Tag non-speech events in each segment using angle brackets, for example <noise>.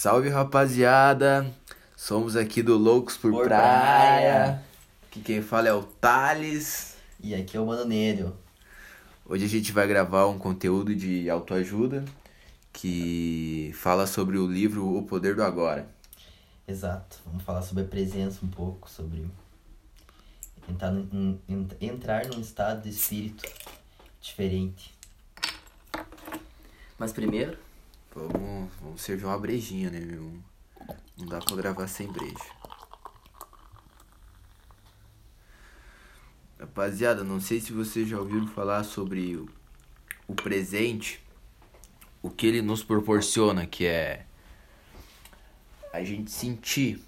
Salve rapaziada! Somos aqui do Loucos por, Por praia. Praia. Aqui quem fala é o Thales. E aqui é o Mano Nélio. Hoje a gente vai gravar um conteúdo de autoajuda que fala sobre o livro O Poder do Agora. Exato. Vamos falar sobre a presença um pouco, sobre entrar num, entrar num estado de espírito diferente. Mas primeiro, Vamos, vamos servir uma brejinha, né, meu? Não dá pra gravar sem breja. Rapaziada, não sei se vocês já ouviram falar sobre o, o presente, o que ele nos proporciona, que é a gente sentir.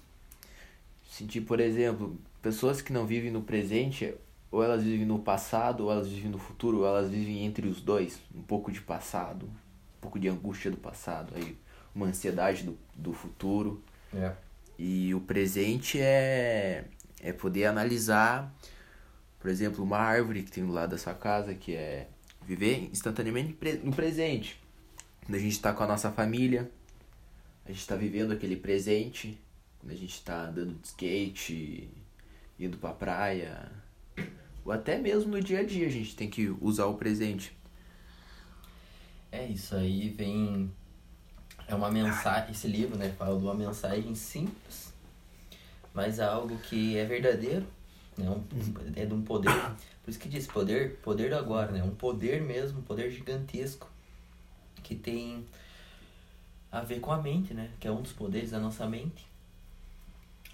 Sentir, por exemplo, pessoas que não vivem no presente, ou elas vivem no passado, ou elas vivem no futuro, ou elas vivem entre os dois. Um pouco de passado, pouco de angústia do passado, aí uma ansiedade do, do futuro. é. E o presente é, é poder analisar, por exemplo, uma árvore que tem do lado da sua casa, que é viver instantaneamente no presente. Quando a gente está com a nossa família, a gente está vivendo aquele presente. Quando a gente está andando de skate, indo pra praia, ou até mesmo no dia a dia a gente tem que usar o presente. É isso aí, vem. É uma mensagem. Esse livro, né? Fala de uma mensagem simples, mas é algo que é verdadeiro. Né? Um, é de um poder. Por isso que diz poder, poder do agora, né? Um poder mesmo, um poder gigantesco. Que tem a ver com a mente, né? Que é um dos poderes da nossa mente.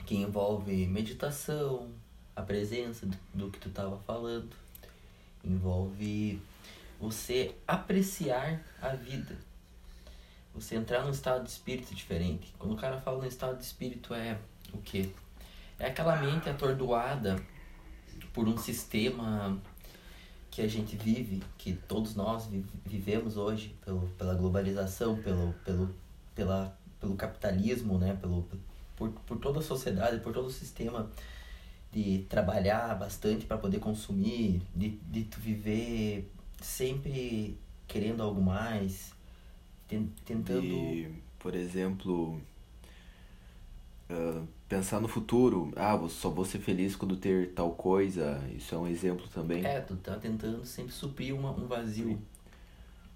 Que envolve meditação, a presença do, do que tu estava falando. Envolve você apreciar a vida. Você entrar num estado de espírito diferente. Quando o cara fala no estado de espírito é o quê? É aquela mente atordoada por um sistema que a gente vive, que todos nós vi- vivemos hoje, pelo, pela globalização, pelo, pelo, pela, pelo capitalismo, né? pelo, por, por toda a sociedade, por todo o sistema de trabalhar bastante para poder consumir, de, de tu viver sempre querendo algo mais, ten- tentando. E, por exemplo, ah, pensar no futuro. Ah, vou- só vou ser feliz quando ter tal coisa. Isso é um exemplo também. É, tu tá tentando sempre suprir uma, um vazio.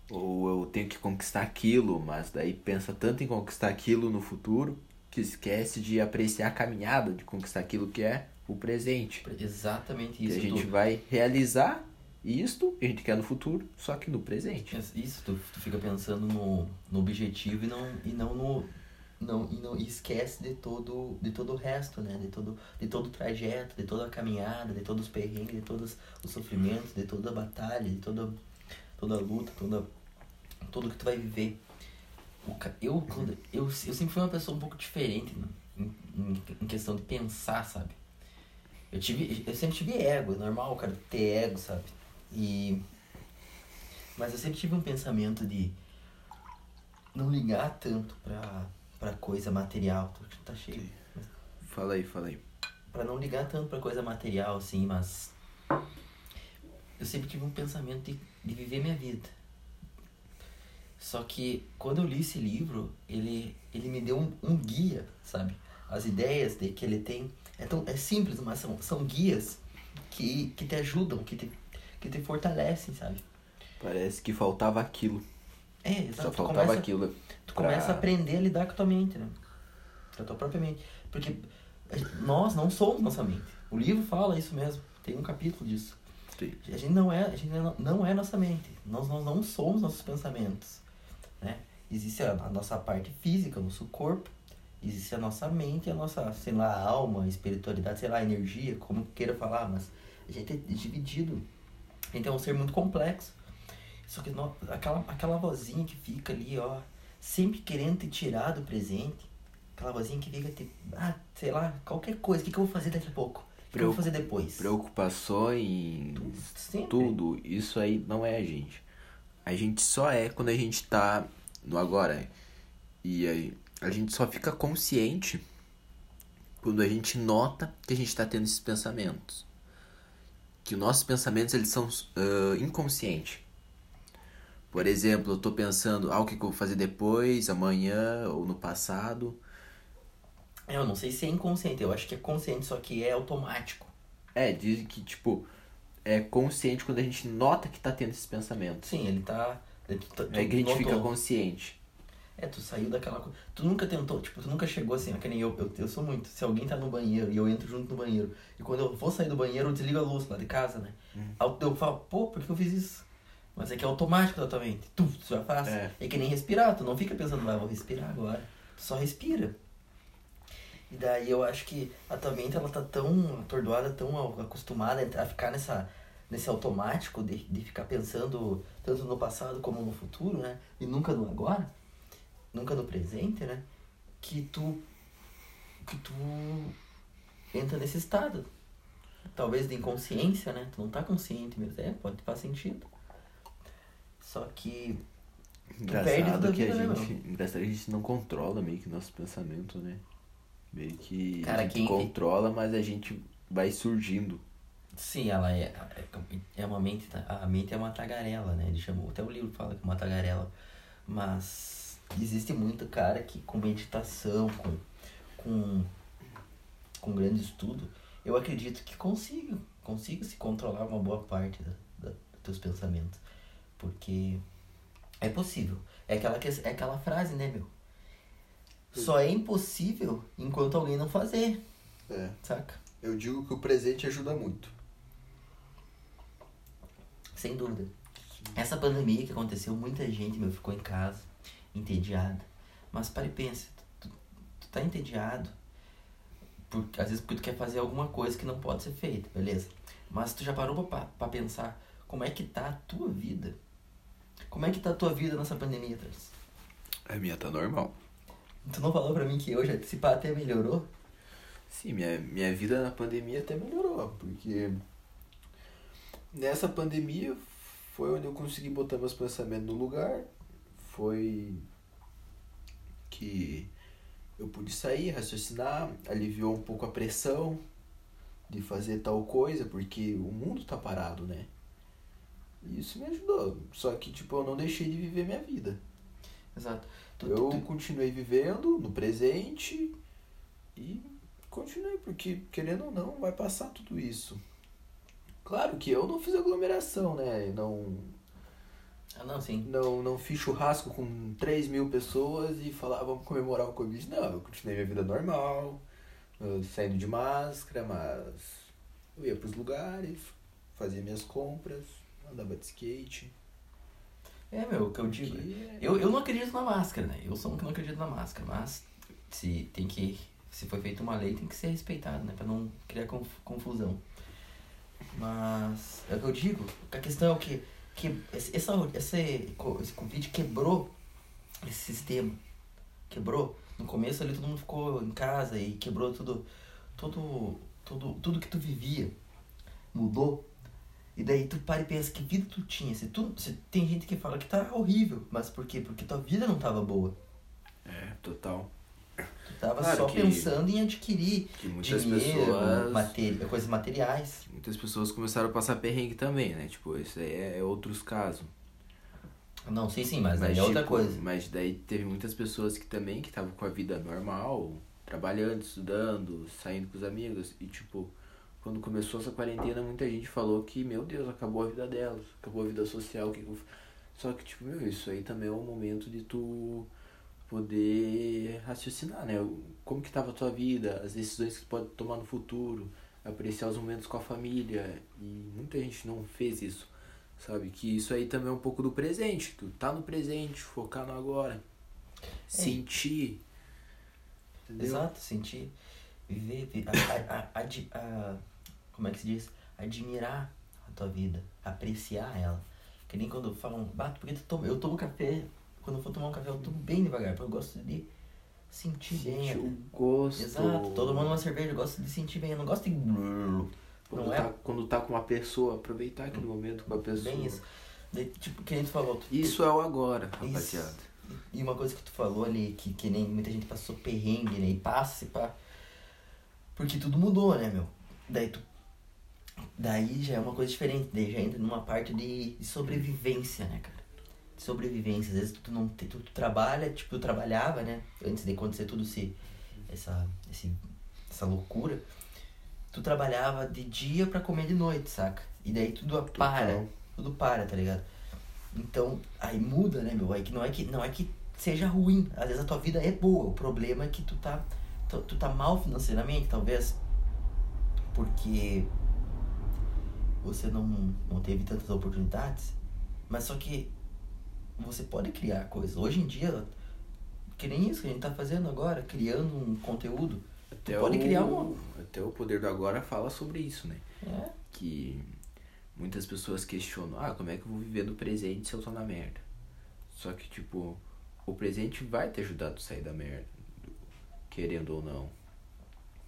Ou eu tenho que conquistar aquilo, mas daí pensa tanto em conquistar aquilo no futuro que esquece de apreciar a caminhada de conquistar aquilo que é o presente. Exatamente Que isso. a gente tu, vai realizar isto a gente quer no futuro, só que no presente. Isso, tu, tu fica pensando no, no objetivo e não, e não no. Não, e não e esquece de todo, de todo o resto, né? De todo, de todo o trajeto, de toda a caminhada, de todos os perrengues, de todos os sofrimentos, de toda a batalha, de toda, toda a luta, toda, tudo que tu vai viver. Eu, quando, eu, eu sempre fui uma pessoa um pouco diferente né? em, em, em questão de pensar, sabe? Eu, tive, eu sempre tive ego, é normal cara ter ego, sabe? E mas eu sempre tive um pensamento de não ligar tanto pra, pra coisa material. Tá cheio. Fala aí, fala aí. Pra não ligar tanto pra coisa material, assim, mas. Eu sempre tive um pensamento de, de viver minha vida. Só que quando eu li esse livro, ele, ele me deu um, um guia, sabe? As ideias de que ele tem. É, tão, é simples, mas são, são guias que, que te ajudam, que te, que te fortalecem, sabe? Parece que faltava aquilo. É, exato. Só tu faltava começa- aquilo. Tu pra- começa a aprender a lidar com a tua mente, né? Com a tua própria mente. Porque nós não somos nossa mente. O livro fala isso mesmo. Tem um capítulo disso. Sim. A gente não é, a gente não é nossa mente. Nós, nós não somos nossos pensamentos. Né? Existe a, a nossa parte física, o nosso corpo. Existe a nossa mente, a nossa, sei lá, alma, espiritualidade, sei lá, energia, como queira falar, mas a gente é dividido. Gente é um ser muito complexo. Só que aquela, aquela vozinha que fica ali, ó, sempre querendo te tirar do presente. Aquela vozinha que fica te. Ah, sei lá, qualquer coisa. O que, que eu vou fazer daqui a pouco? O que, eu vou fazer depois? Preocupações, Tudo, tudo, isso aí não é a gente. A gente só é quando a gente tá no agora. E aí, a gente só fica consciente quando a gente nota que a gente tá tendo esses pensamentos. Que os nossos pensamentos, eles são ah, inconscientes. Por exemplo, eu tô pensando, ah, o que, eu vou fazer depois, amanhã ou no passado. Eu não sei se é inconsciente, eu acho que é consciente, só que é automático. É, dizem que, tipo, é consciente quando a gente nota que tá tendo esses pensamentos. Sim, ele tá. Ele, tu, É que a gente notou. fica consciente. É, tu saiu daquela coisa. Tu nunca tentou, tipo, tu nunca chegou assim, ó, que nem eu, eu, eu sou muito. Se alguém tá no banheiro e eu entro junto no banheiro, e quando eu vou sair do banheiro, eu desligo a luz lá de casa, né? Uhum. Eu falo, pô, por que eu fiz isso? Mas é que é automático totalmente. Tu, tu já faz. É. É. que nem respirar, tu não fica pensando, vai, vou respirar agora. Tu só respira. E daí eu acho que a tua mente ela tá tão atordoada, tão acostumada a ficar nessa, nesse automático de, de ficar pensando tanto no passado como no futuro, né? E nunca no agora, nunca no presente, né? Que tu. que tu entra nesse estado. Talvez de inconsciência, né? Tu não tá consciente mesmo. É, pode faz sentido. Só que. perde Engraçado que a né, gente. Engraçado que a gente não controla meio que nosso pensamento, né? Meio que Cara, a gente quem- controla, mas a gente vai surgindo. Sim, ela é, é, é uma mente, a mente é uma tagarela, né? Ele chamou, até o livro fala que é uma tagarela. Mas existe muito cara que com meditação, com, com, com grande estudo, eu acredito que consiga, consiga se controlar uma boa parte da, da, dos teus pensamentos. Porque é possível. É aquela, que- é aquela frase, né, meu? Só é impossível enquanto alguém não fazer, É. saca? Eu digo que o presente ajuda muito. Sem dúvida. Essa pandemia que aconteceu, muita gente, meu, ficou em casa, entediada. Mas para e pensa, tu, tu, tá entediado, por, às vezes porque tu quer fazer alguma coisa que não pode ser feita, beleza? Mas tu já parou pra, pra pensar como é que tá a tua vida? Como é que tá a tua vida nessa pandemia, Trans? A minha tá normal. Tu não falou pra mim que hoje, se pá, até melhorou? Sim, minha, minha vida na pandemia até melhorou, porque nessa pandemia foi onde eu consegui botar meus pensamentos no lugar, foi que eu pude sair, raciocinar, aliviou um pouco a pressão de fazer tal coisa, porque o mundo tá parado, né? E isso me ajudou, só que tipo, eu não deixei de viver minha vida. Exato. Tu, Eu tu- continuei vivendo no presente e continuei, porque querendo ou não, vai passar tudo isso. Claro que eu não fiz aglomeração, né? Não, Ah, não, sim. não, não fiz churrasco com 3 mil pessoas e falar, "Ah, vamos comemorar o Covid. Não, eu continuei minha vida normal, eu saindo de máscara, mas eu ia pros lugares, fazia minhas compras, andava de skate. É, meu, o que eu digo. que é- Eu, eu não acredito na máscara, né? Eu sou um que não acredito na máscara, mas se tem que. Se foi feita uma lei, tem que ser respeitado, né? Pra não criar conf- confusão. Mas é o que eu digo. A questão é o que? Que esse, essa, esse, co- esse Covid quebrou esse sistema. Quebrou. No começo ali todo mundo ficou em casa e quebrou tudo. Tudo. Tudo, tudo que tu vivia mudou. E daí tu para e pensa que vida tu tinha. Se tu, se tem gente que fala que tá horrível, mas por quê? Porque tua vida não tava boa. É, total. Tu tava Claro só que- pensando em adquirir dinheiro, pessoas. coisas materiais. Muitas pessoas começaram a passar perrengue também, né? Tipo, isso aí é, é outros casos. Não, sim, sim, mas, aí é outra tipo, coisa. Mas daí teve muitas pessoas que também que estavam com a vida normal, trabalhando, estudando, saindo com os amigos. E tipo, quando começou essa quarentena, muita gente falou que, meu Deus, acabou a vida delas, acabou a vida social. Que. Só que, tipo, meu, isso aí também é um momento de tu poder raciocinar, né? Como que tava a tua vida, as decisões que tu pode tomar no futuro, apreciar os momentos com a família. E muita gente não fez isso. Sabe? Que isso aí também é um pouco do presente. Tu tá no presente, focar no agora. Sentir. Entendeu? Exato, sentir, viver, a, a, a, como é que se diz? Admirar a tua vida, apreciar ela. Que nem quando falam, bato, porque eu tomo café, quando eu for tomar um café eu tomo bem devagar, porque eu gosto de sentir bem. Sentir a- o gosto. Exato, todo mundo uma cerveja, eu gosto de sentir bem, eu não gosto de... Quando, não é- tá, quando tá com uma pessoa, aproveitar aquele momento com a pessoa. Bem isso. Daí, tipo, que nem tu falou. Tu, Isso é o agora, rapaziada. E uma coisa que tu falou ali, que, que nem muita gente passou perrengue, né? E passa, e pá. Porque tudo mudou, né, meu? Daí tu. Daí já é uma coisa diferente, daí já entra numa parte de, de sobrevivência, né, cara? Sobrevivência. Às vezes tu não tu, tu trabalha, tipo, tu trabalhava, né? Antes de acontecer tudo esse, essa, esse, essa loucura. Tu trabalhava de dia pra comer de noite, saca? E daí tudo para. Total. Tudo para, tá ligado? Então, aí muda, né, meu? Aí que não é que, não é que seja ruim. Às vezes a tua vida é boa. O problema é que tu tá, tu, tu tá mal financeiramente, talvez. Porque você não, não teve tantas oportunidades. Mas só que você pode criar coisas. Hoje em dia, que nem isso que a gente tá fazendo agora, criando um conteúdo. Até pode o, criar uma- Até o Poder do Agora fala sobre isso, né? É. Que muitas pessoas questionam, ah, como é que eu vou viver do presente se eu tô na merda? Só que, tipo, o presente vai te ajudar a sair da merda, querendo ou não.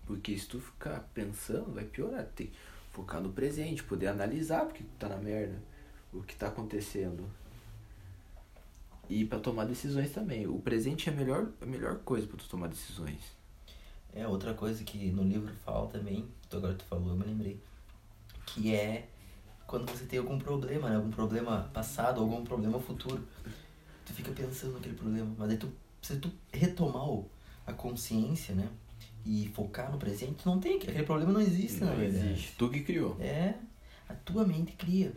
Porque se tu ficar pensando, vai piorar. Tem que focar no presente, poder analisar porque tu tá na merda, o que tá acontecendo. E pra tomar decisões também. O presente é a melhor, a melhor coisa pra tu tomar decisões. É, outra coisa que no livro fala também, agora tu falou, eu me lembrei, que é quando você tem algum problema, né? Algum problema passado, algum problema futuro. Tu fica pensando naquele problema, mas aí tu, se tu retomar o- a consciência, né? E focar no presente, tu não tem, aquele problema não existe, na Não verdade. existe. Tu que criou. É, a tua mente cria.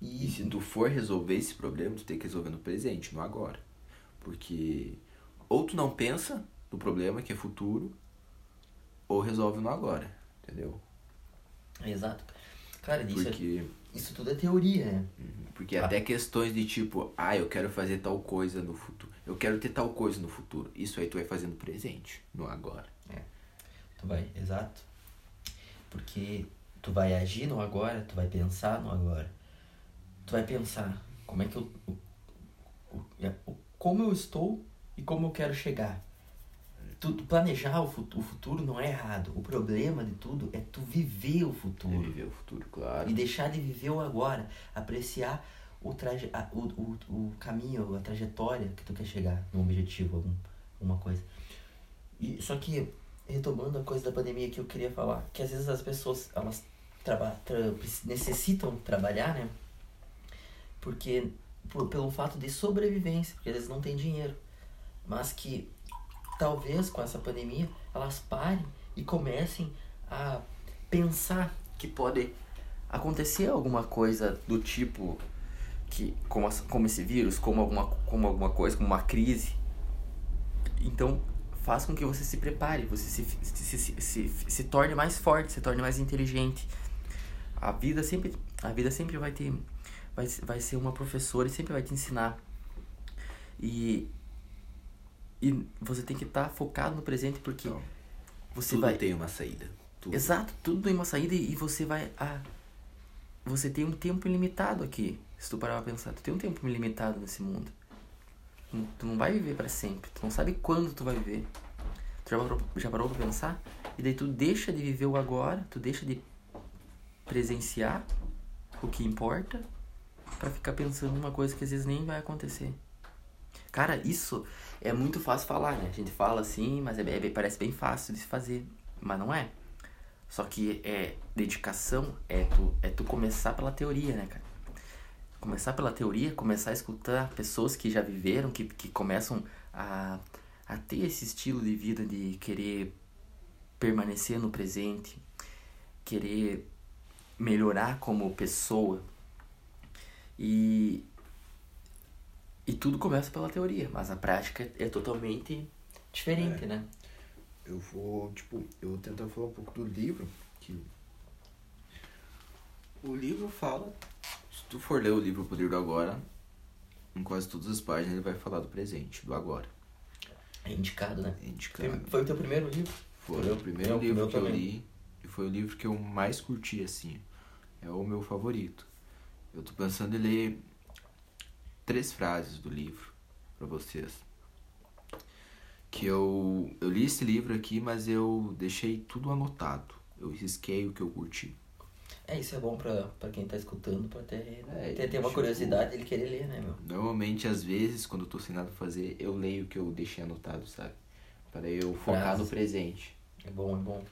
E E, se tu for resolver esse problema, tu tem que resolver no presente, no agora. Porque ou tu não pensa no problema que é futuro, ou resolve no agora, entendeu? exato. Cara, isso, é- Porque, isso tudo é teoria, né? porque Ah. até questões de tipo, ah, eu quero fazer tal coisa no futuro. Eu quero ter tal coisa no futuro. Isso aí tu vai fazer no presente, no agora. Tu vai, exato. Porque tu vai agir no agora, tu vai pensar no agora. Tu vai pensar como é que eu. O, o, é, como eu estou e como eu quero chegar. Tu, tu planejar o futuro, o futuro não é errado. O problema de tudo é tu viver o É futuro. viver o futuro, claro. E deixar de viver o agora. Apreciar o, traje, a- o, o, o caminho, a trajetória que tu quer chegar num objetivo, algum, alguma coisa. E, só que, retomando a coisa da pandemia que eu queria falar, que às vezes as pessoas, elas traba, tra, necessitam trabalhar, né? Porque, por, pelo fato de sobrevivência, porque vezes não tem dinheiro. Mas que, talvez com essa pandemia, elas parem e comecem a pensar que pode acontecer alguma coisa do tipo que como, como esse vírus, como alguma, como alguma coisa, como uma crise. Então faz com que você se prepare, você se, se, se, se, se torne mais forte, se torne mais inteligente. A vida sempre, a vida sempre vai ter, vai, vai ser uma professora e sempre vai te ensinar. E, e você tem que estar focado no presente porque Então, você tudo vai tem uma saída. Tudo. Exato, tudo tem uma saída e você vai a você tem um tempo ilimitado aqui. Se tu parar pra pensar, tu tem um tempo ilimitado nesse mundo. Não- Tu não vai viver para sempre. Tu não sabe quando tu vai viver. Tu já parou, já parou pra pensar? E daí tu deixa de viver o agora, tu deixa de presenciar o que importa pra ficar pensando numa coisa que às vezes nem vai acontecer. Cara, isso é muito fácil falar, né? A gente fala assim, mas é, é parece bem fácil de se fazer. Mas não é. Só que é dedicação, é tu, é tu começar pela teoria, né, cara? Começar pela teoria, começar a escutar pessoas que já viveram, que, que começam a, a ter esse estilo de vida de querer permanecer no presente, querer melhorar como pessoa. E, e tudo começa pela teoria, mas a prática é totalmente diferente, É. né? Eu vou, tipo, eu vou tentar falar um pouco do livro. Que o livro fala. Se tu for ler o livro O Poder do Agora, em quase todas as páginas ele vai falar do presente, do agora. É indicado, né? É indicado. Foi o teu primeiro livro? Foi o primeiro livro que eu também. li e foi o livro que eu mais curti, assim. É o meu favorito. Eu tô pensando em ler três frases do livro pra vocês. Que eu, eu li esse livro aqui, mas eu deixei tudo anotado. Eu risquei o que eu curti. É, isso é bom pra, pra quem tá escutando, pra ter, É, ter, ter uma tipo- curiosidade ele querer ler, né, meu? Normalmente, às vezes, quando eu tô sem nada pra fazer, eu leio o que eu deixei anotado, sabe? Para eu focar Frases. no presente. É bom, é bom.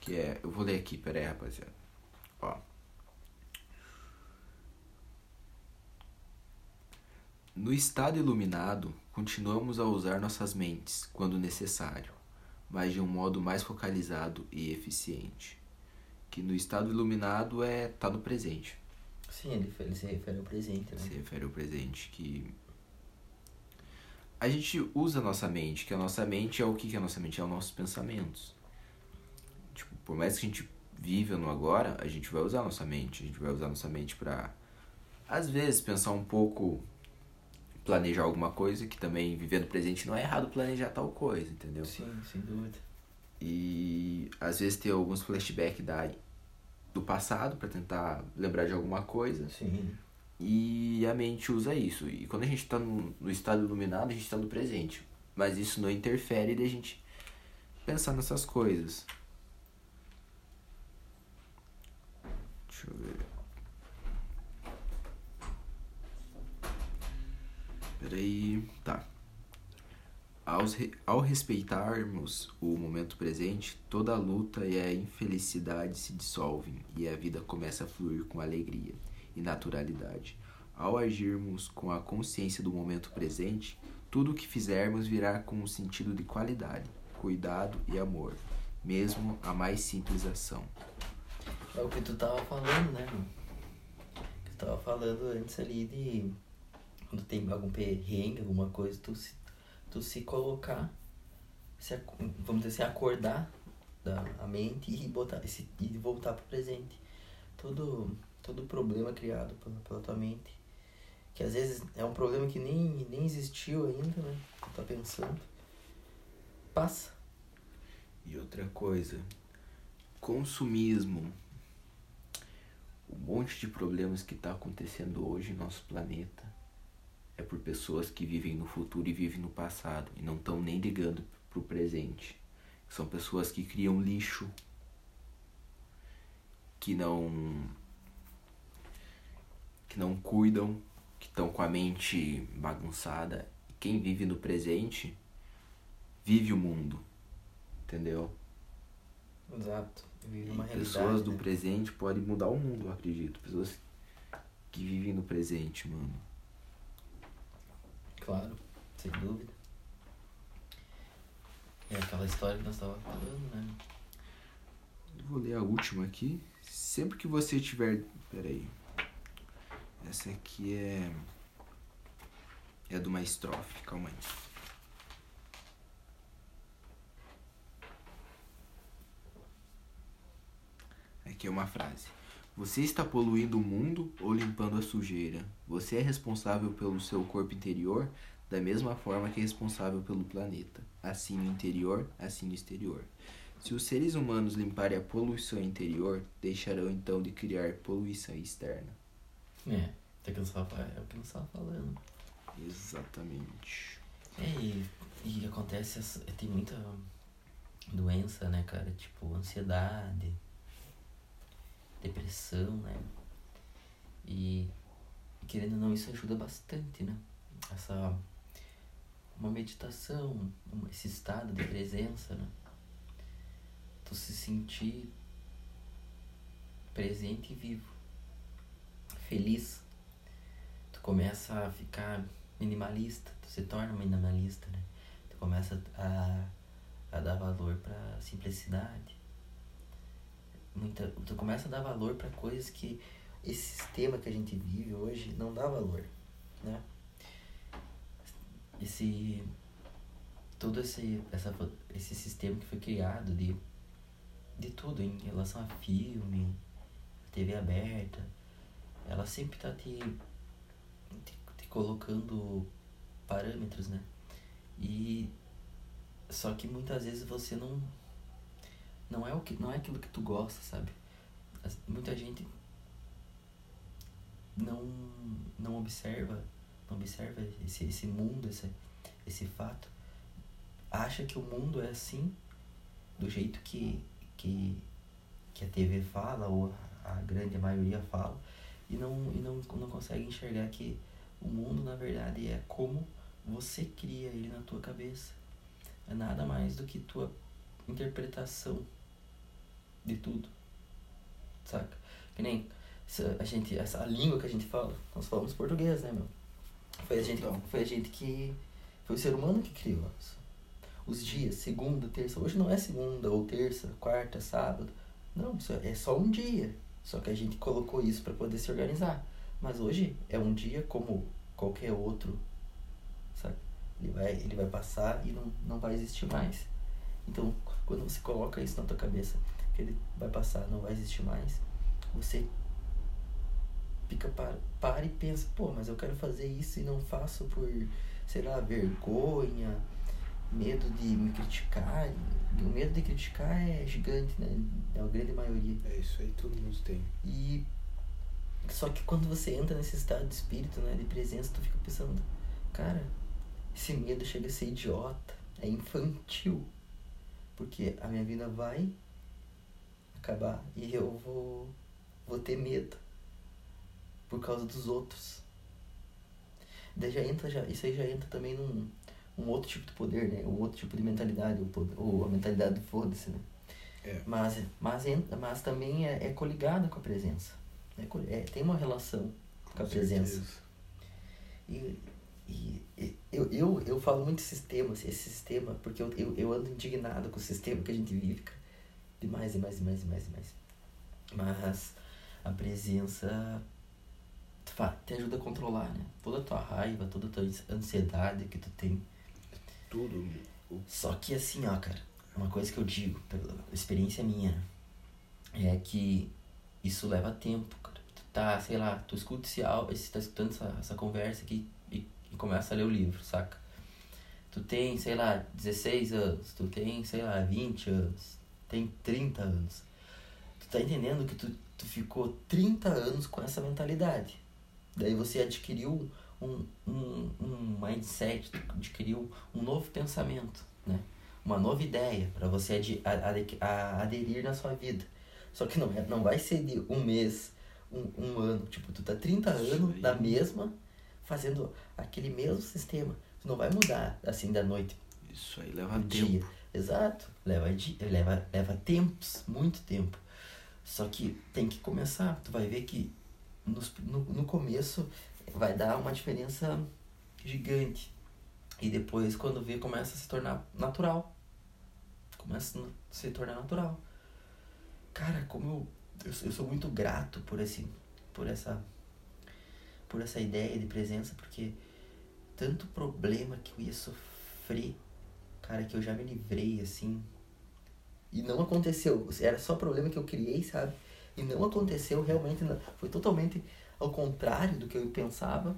Que é. Eu vou ler aqui, pera aí, rapaziada. Ó. No estado iluminado, continuamos a usar nossas mentes quando necessário, mas de um modo mais focalizado e eficiente. Que no estado iluminado é tá no presente. Sim, ele, ele se refere ao presente, né? Se refere ao presente que a gente usa a nossa mente, que a nossa mente é o que, que a nossa mente? É os nossos pensamentos. Tipo, por mais que a gente viva no agora, a gente vai usar a nossa mente. A gente vai usar a nossa mente pra, às vezes, pensar um pouco, planejar alguma coisa, que também, vivendo no presente, não é errado planejar tal coisa, entendeu? Sim, sem dúvida. E, às vezes, ter alguns flashbacks da, do passado para tentar lembrar de alguma coisa. Sim. E a mente usa isso. E quando a gente está no, no, estado iluminado, a gente está no presente. Mas isso não interfere de a gente pensar nessas coisas. Deixa eu ver. Peraí. Tá. Ao respeitarmos o momento presente, toda a luta e a infelicidade se dissolvem e a vida começa a fluir com alegria e naturalidade. Ao agirmos com a consciência do momento presente, tudo o que fizermos virá com um sentido de qualidade, cuidado e amor, mesmo a mais simples ação. É o que tu tava falando, né? Que tu tava falando antes ali de quando tem algum perrengue, alguma coisa, tu se, tu se colocar, se, vamos dizer assim, acordar da, a mente e, botar, esse, e voltar pro presente. Todo todo problema criado pela, pela tua mente. Que às vezes é um problema que nem, nem existiu ainda, né? Tu tá pensando. Passa. E outra coisa, consumismo. Um monte de problemas que está acontecendo hoje no nosso planeta é por pessoas que vivem no futuro e vivem no passado e não estão nem ligando pro presente. São pessoas que criam lixo, que não que não cuidam, que estão com a mente bagunçada. Quem vive no presente vive o mundo, entendeu? Exato. Vive uma pessoas do né? presente podem mudar o mundo, eu acredito. Pessoas que vivem no presente, mano. Claro, sem dúvida. É aquela história que nós estávamos falando, né? Vou ler a última aqui. Sempre que você tiver. Peraí. Essa aqui é. É de uma estrofe, calma aí. Aqui é uma frase. Você está poluindo o mundo ou limpando a sujeira? Você é responsável pelo seu corpo interior da mesma forma que é responsável pelo planeta. Assim no interior, assim no exterior. Se os seres humanos limparem a poluição interior, deixarão então de criar poluição externa. É, é o que eu estava falando. Exatamente. É, e, e acontece, tem muita doença, né, cara? Tipo, ansiedade, depressão, né? E, querendo ou não, isso ajuda bastante, né? Essa, uma meditação, esse estado de presença, né? Tu se sentir presente e vivo feliz, tu começa a ficar minimalista, tu se torna minimalista, né? Tu começa a, a dar valor para simplicidade. Muita, tu começa a dar valor para coisas que esse sistema que a gente vive hoje não dá valor, né? Esse todo esse essa, esse sistema que foi criado de de tudo em relação a filme, TV aberta, ela sempre tá te, te, te colocando parâmetros, né? E só que muitas vezes você não não é o que não é aquilo que tu gosta, sabe? Muita gente não não observa, não observa esse esse mundo, esse esse fato. Acha que o mundo é assim do jeito que que que a TV fala ou a grande maioria fala e não, e não, não consegue enxergar que o mundo, na verdade, é como você cria ele na tua cabeça. É nada mais do que tua interpretação de tudo. Saca? Que nem a gente, essa língua que a gente fala, nós falamos português, né, meu? Foi a gente, Total. foi a gente que. Foi o ser humano que criou isso. Os dias, segunda, terça. Hoje não é segunda ou terça, quarta, sábado. Não, é só um dia. Só que a gente colocou isso para poder se organizar. Mas hoje é um dia como qualquer outro, sabe? Ele vai, ele vai passar e não, não vai existir mais. Então, quando você coloca isso na tua cabeça, que ele vai passar, não vai existir mais, você fica para, para e pensa, pô, mas eu quero fazer isso e não faço por, sei lá, vergonha, medo de me criticar. O medo de criticar é gigante, né? É a grande maioria. É isso aí, todo mundo tem. E só que quando você entra nesse estado de espírito, né, de presença, tu fica pensando, cara, esse medo chega a ser idiota, é infantil. Porque a minha vida vai acabar e eu vou vou ter medo por causa dos outros. Daí já entra já, isso aí já entra também num um outro tipo de poder, né? Um outro tipo de mentalidade, ou a mentalidade do foda-se, né? É. Mas, mas, entra, mas também é, é coligado com a presença. É, é, tem uma relação com a presença. E, e, e eu, eu, eu falo muito sistema, esse sistema, porque eu, eu, eu ando indignado com o sistema que a gente vive, cara. Demais, demais, demais, demais, demais. Mas a presença te ajuda a controlar, né? Toda a tua raiva, toda a tua ansiedade que tu tem. Tudo. Só que assim, ó, cara, uma coisa que eu digo, pela experiência minha, é que isso leva tempo, cara. Tu tá, sei lá, tu escuta esse áudio, tá escutando essa, essa conversa aqui e, e começa a ler o livro, saca? Tu tem, sei lá, 16 anos, tu tem, sei lá, 20 anos, tem 30 anos. Tu tá entendendo que tu, tu ficou 30 anos com essa mentalidade. Daí você adquiriu um, um, um mindset, tu adquiriu um novo pensamento, né? Uma nova ideia para você ade- a- ade- a- aderir na sua vida. Só que não, é, não vai ser de um mês, um, um ano. Tipo, tu tá 30 Isso anos da mesma, fazendo aquele mesmo sistema. Tu não vai mudar assim da noite Isso aí leva tempo. dia. Exato. Leva, leva, leva tempos, muito tempo. Só que tem que começar. Tu vai ver que nos, no, no começo vai dar uma diferença gigante. E depois, quando vê, começa a se tornar natural. Começa a se tornar natural. Cara, como eu, eu, eu sou muito grato por esse por essa por essa ideia de presença, porque tanto problema que eu ia sofrer cara, que eu já me livrei, assim. E não aconteceu. Era só problema que eu criei, sabe? E não aconteceu realmente. não- Foi totalmente ao contrário do que eu pensava.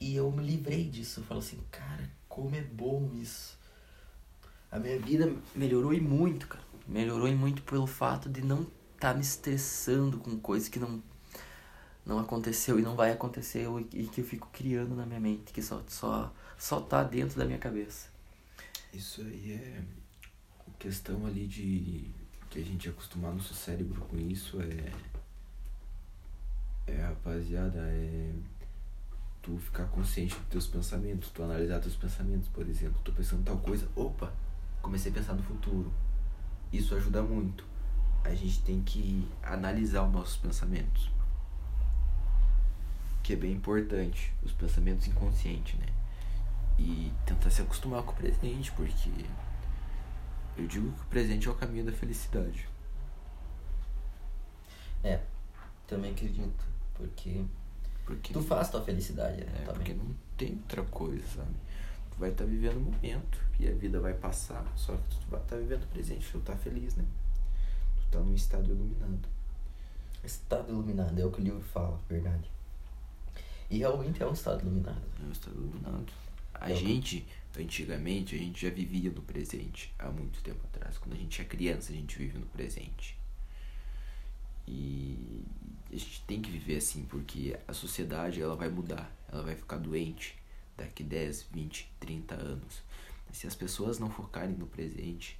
E eu me livrei disso. Eu falo assim, cara, como é bom isso. A minha vida melhorou e muito, cara. Melhorou e muito pelo fato de não estar me estressando com coisas que não não aconteceu e não vai acontecer e que eu fico criando na minha mente, que só só só tá dentro da minha cabeça. Isso aí é questão ali de que a gente acostumar nosso cérebro com isso é é rapaziada é tu ficar consciente dos teus pensamentos, tu analisar teus pensamentos, por exemplo, tô pensando tal coisa, opa, comecei a pensar no futuro. Isso ajuda muito. A gente tem que analisar os nossos pensamentos. Que é bem importante, os pensamentos inconscientes, né? e tentar se acostumar com o presente, porque eu digo que o presente é o caminho da felicidade. É, também acredito, porque Porque, tu faz tua felicidade, né? é, porque também. não tem outra coisa, sabe? Tu vai estar vivendo o momento e a vida vai passar, só que tu vai estar vivendo o presente, tu tá feliz, né? Tu tá num estado iluminado. Estado iluminado, é o que o livro fala, verdade. E realmente é um estado iluminado. É um estado iluminado. A É que- gente, antigamente, a gente já vivia no presente, há muito tempo atrás. Quando a gente é criança, a gente vive no presente. E a gente tem que viver assim, porque a sociedade ela vai mudar, ela vai ficar doente daqui 10, 20, 30 anos. Se as pessoas não focarem no presente,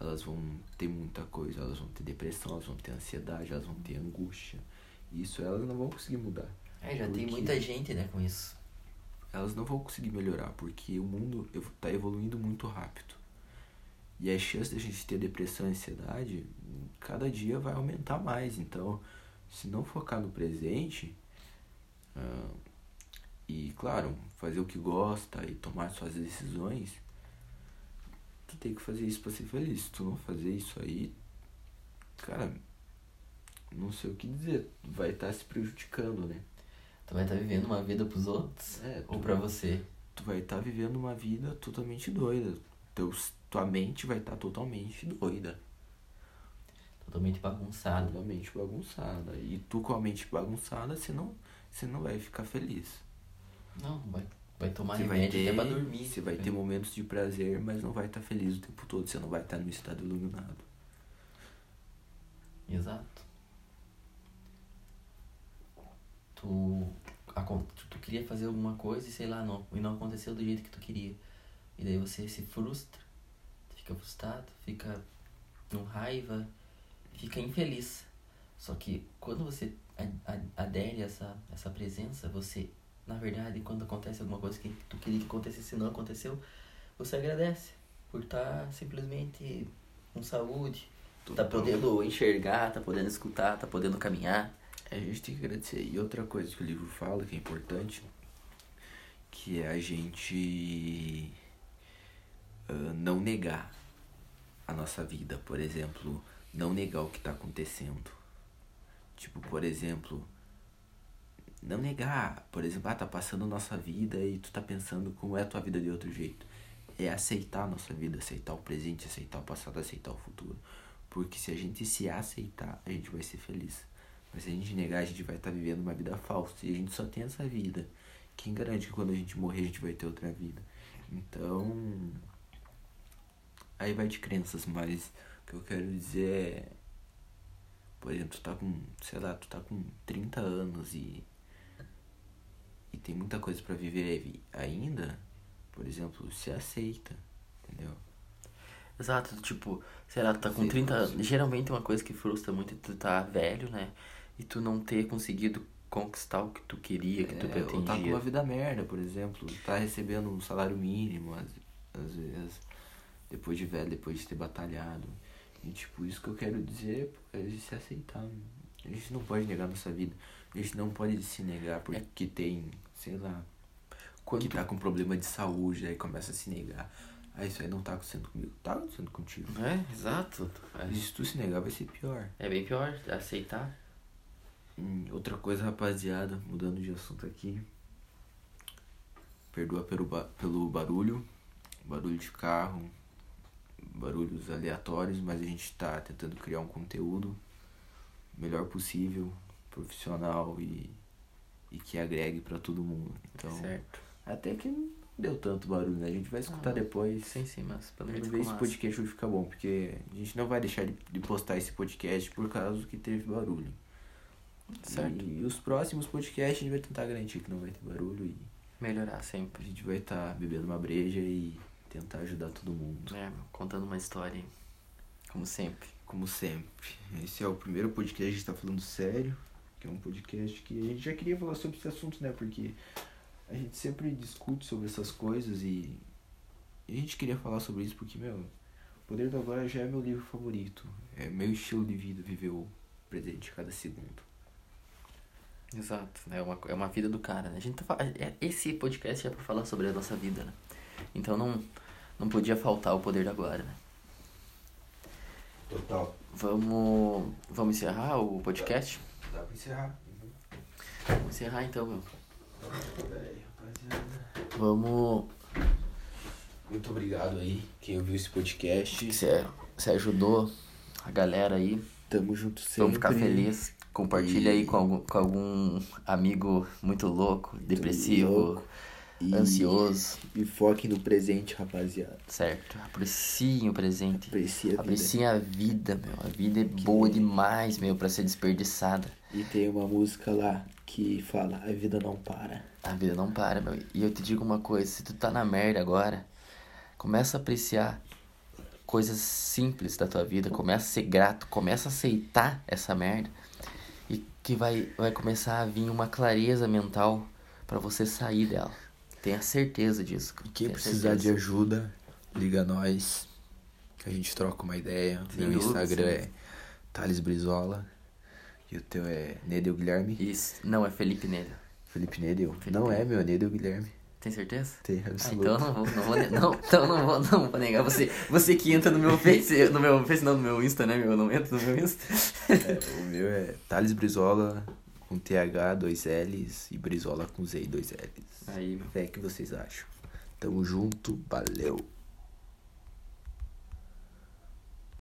elas vão ter muita coisa, elas vão ter depressão, elas vão ter ansiedade, elas vão ter angústia. Isso elas não vão conseguir mudar. É, já tem Porque- muita gente, né, com isso. Elas não vão conseguir melhorar, porque o mundo evo- tá evoluindo muito rápido. E a chance de a gente ter depressão e ansiedade, cada dia vai aumentar mais. Então, se não focar no presente, ah, e, claro, fazer o que gosta e tomar suas decisões, tu tem que fazer isso pra ser feliz. Se tu não fazer isso aí, cara, não sei o que dizer. Vai estar se prejudicando, né? Tu vai estar vivendo uma vida pros outros É, ou pra você. Tu vai estar vivendo uma vida totalmente doida. Teus, tua mente vai estar totalmente doida. Totalmente bagunçado. Totalmente bagunçada. E tu com a mente bagunçada, você não, você não vai ficar feliz. Não, vai, vai tomar Você vai remédio ter, até pra dormir. Você vai ter momentos de prazer, mas não vai estar feliz o tempo todo. Você não vai estar no estado iluminado. Exato. Tu, tu, tu queria fazer alguma coisa e sei lá, não, e não aconteceu do jeito que tu queria. E daí você se frustra, fica frustrado, fica com raiva, fica infeliz. Só que quando você adere a essa, essa presença, você, na verdade, quando acontece alguma coisa que tu queria que acontecesse e não aconteceu, você agradece por estar simplesmente com saúde, Tá podendo enxergar, tá podendo escutar, tá podendo caminhar. A gente tem que agradecer. E outra coisa que o livro fala, que é importante, que é a gente ah, não negar a nossa vida. Por exemplo, não negar o que está acontecendo. Tipo, por exemplo, não negar. Por exemplo, ah, tá passando a nossa vida e tu tá pensando como é a tua vida de outro jeito. É aceitar a nossa vida, aceitar o presente, aceitar o passado, aceitar o futuro. Porque se a gente se aceitar, a gente vai ser feliz. Mas se a gente negar, a gente vai estar vivendo uma vida falsa. E a gente só tem essa vida. Quem garante que quando a gente morrer, a gente vai ter outra vida? Então. Aí vai de crenças, mas o que eu quero dizer é. Por exemplo, tu tá com. Sei lá, tu tá com 30 anos e. E tem muita coisa pra viver ainda. Por exemplo, se aceita. Entendeu? Exato, tipo, sei lá, tu tá com Sim, 30 sim. anos. Geralmente uma coisa que frustra muito é tu tá velho, né? E tu não ter conseguido conquistar o que tu queria, que tu É, ou tá com pretendia. uma vida merda, por exemplo. Tá recebendo um salário mínimo, às, às vezes. Depois de velho, depois de ter batalhado. E tipo, isso que eu quero dizer é de se aceitar. A gente não pode negar nossa vida. A gente não pode se negar porque tem, sei lá, Quando que tá com problema de saúde, aí começa a se negar. Ah, isso aí não tá acontecendo comigo. Tá acontecendo contigo. É, exato. E se tu se negar, vai ser pior. É bem pior aceitar. Outra coisa, rapaziada, mudando de assunto aqui. Perdoa pelo, ba- pelo barulho, barulho de carro, barulhos aleatórios, mas a gente tá tentando criar um conteúdo melhor possível, profissional e, e que agregue pra todo mundo. Então, certo. até que não deu tanto barulho, né? A gente vai escutar Ah, depois. Sim, sim, mas pelo menos esse podcast hoje ficar bom, porque a gente não vai deixar de, de postar esse podcast por causa que teve barulho. Certo. E, os próximos podcasts a gente vai tentar garantir que não vai ter barulho e Melhorar a sempre. gente vai estar bebendo uma breja e tentar ajudar todo mundo. É, contando uma história. Como sempre. Como sempre. Esse é o primeiro podcast que a gente tá falando sério, que é um podcast que a gente já queria falar sobre esse assunto, né? Porque a gente sempre discute sobre essas coisas e, a gente queria falar sobre isso porque, meu, O Poder do Agora já é meu livro favorito. É meu estilo de vida, viver o presente cada segundo. Exato, é uma, é uma vida do cara, né? A gente tá, é- esse podcast é pra falar sobre a nossa vida, né? Então não, não podia faltar o poder agora, né? Total. Vamos, vamos encerrar o podcast? Dá pra encerrar. Vamos encerrar então, meu. Aí. Vamos. Muito obrigado aí, quem ouviu esse podcast. Você, você ajudou a galera aí. Tamo junto sempre. Vamos ficar felizes. Compartilha aí com algum, com algum amigo muito louco, depressivo, louco. E- ansioso. E foquem no presente, rapaziada. Certo? Apreciem o presente. Aprecia a vida. Apreciem a vida, meu. A vida é boa demais, meu, pra ser desperdiçada. E tem uma música lá que fala, a vida não para. A vida não para, meu. E eu te digo uma coisa, se tu tá na merda agora, começa a apreciar coisas simples da tua vida, começa a ser grato, começa a aceitar essa merda e que vai, vai começar a vir uma clareza mental pra você sair dela. Tenha certeza disso. Quem precisar de certeza. ajuda, liga nós. Que a gente troca uma ideia. Sim, Meu Instagram sim. é Thales Brizola. E o teu é Nedeu Guilherme. Isso, não é Felipe Nele. Felipe Nedel. Felipe Não é, meu, Nedel Guilherme. Tem certeza? Tem, Ah, absoluto. então eu não vou, não vou, não, então não vou, não vou negar você. Você que entra no meu Face, <laughs> no meu Face não, no meu Insta, né, meu? Eu não entro no meu Insta. É, o meu é Thales Brizola com TH, dois L's e Brizola com Z e dois L's. Aí, meu. É que vocês acham. Tamo junto, valeu.